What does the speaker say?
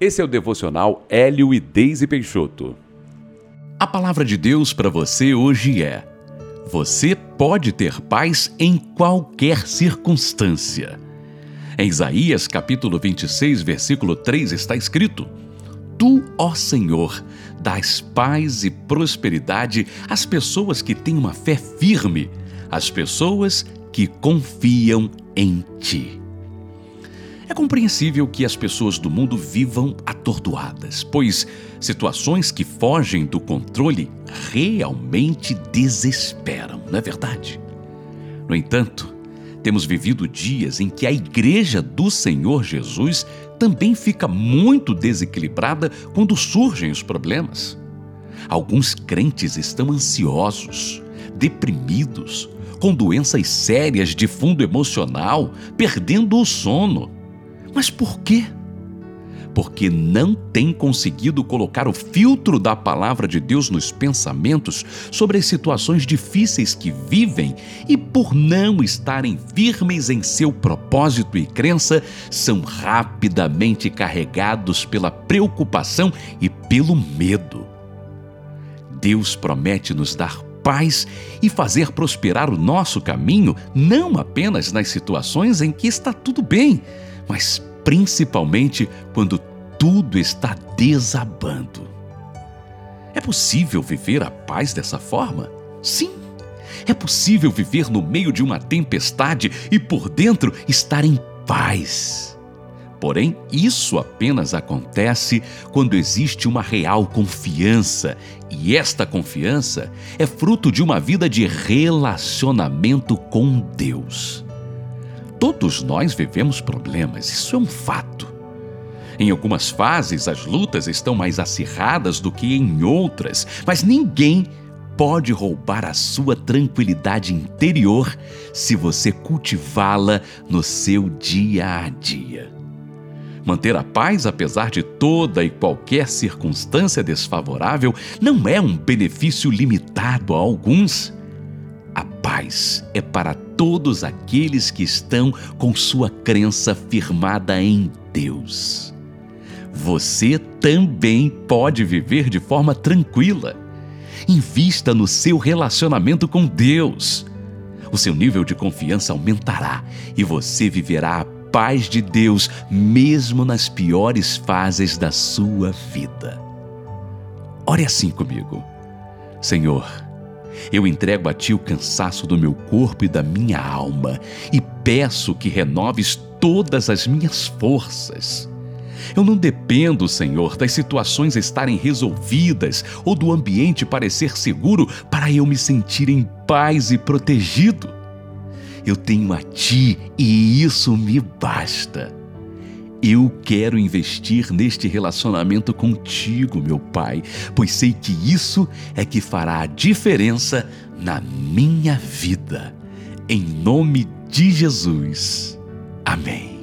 Esse é o devocional Hélio e Deise Peixoto. A palavra de Deus para você hoje é: Você pode ter paz em qualquer circunstância. Em Isaías capítulo 26, versículo 3 está escrito: Tu, ó Senhor, dás paz e prosperidade às pessoas que têm uma fé firme, às pessoas que confiam em ti. É compreensível que as pessoas do mundo vivam atordoadas, pois situações que fogem do controle realmente desesperam, não é verdade? No entanto, temos vivido dias em que a Igreja do Senhor Jesus também fica muito desequilibrada quando surgem os problemas. Alguns crentes estão ansiosos, deprimidos, com doenças sérias de fundo emocional, perdendo o sono mas por quê? Porque não tem conseguido colocar o filtro da palavra de Deus nos pensamentos sobre as situações difíceis que vivem e, por não estarem firmes em seu propósito e crença, são rapidamente carregados pela preocupação e pelo medo. Deus promete nos dar paz e fazer prosperar o nosso caminho, não apenas nas situações em que está tudo bem, mas principalmente quando tudo está desabando. É possível viver a paz dessa forma? Sim. É possível viver no meio de uma tempestade e por dentro estar em paz. Porém, isso apenas acontece quando existe uma real confiança, e esta confiança é fruto de uma vida de relacionamento com Deus. Todos nós vivemos problemas, isso é um fato. Em algumas fases, as lutas estão mais acirradas do que em outras, mas ninguém pode roubar a sua tranquilidade interior se você cultivá-la no seu dia a dia. Manter a paz, apesar de toda e qualquer circunstância desfavorável, não é um benefício limitado a alguns paz é para todos aqueles que estão com sua crença firmada em Deus. Você também pode viver de forma tranquila. Invista no seu relacionamento com Deus. O seu nível de confiança aumentará e você viverá a paz de Deus mesmo nas piores fases da sua vida. Ore assim comigo. Senhor, eu entrego a Ti o cansaço do meu corpo e da minha alma e peço que renoves todas as minhas forças. Eu não dependo, Senhor, das situações estarem resolvidas ou do ambiente parecer seguro para eu me sentir em paz e protegido. Eu tenho a Ti e isso me basta. Eu quero investir neste relacionamento contigo, meu Pai, pois sei que isso é que fará a diferença na minha vida. Em nome de Jesus. Amém.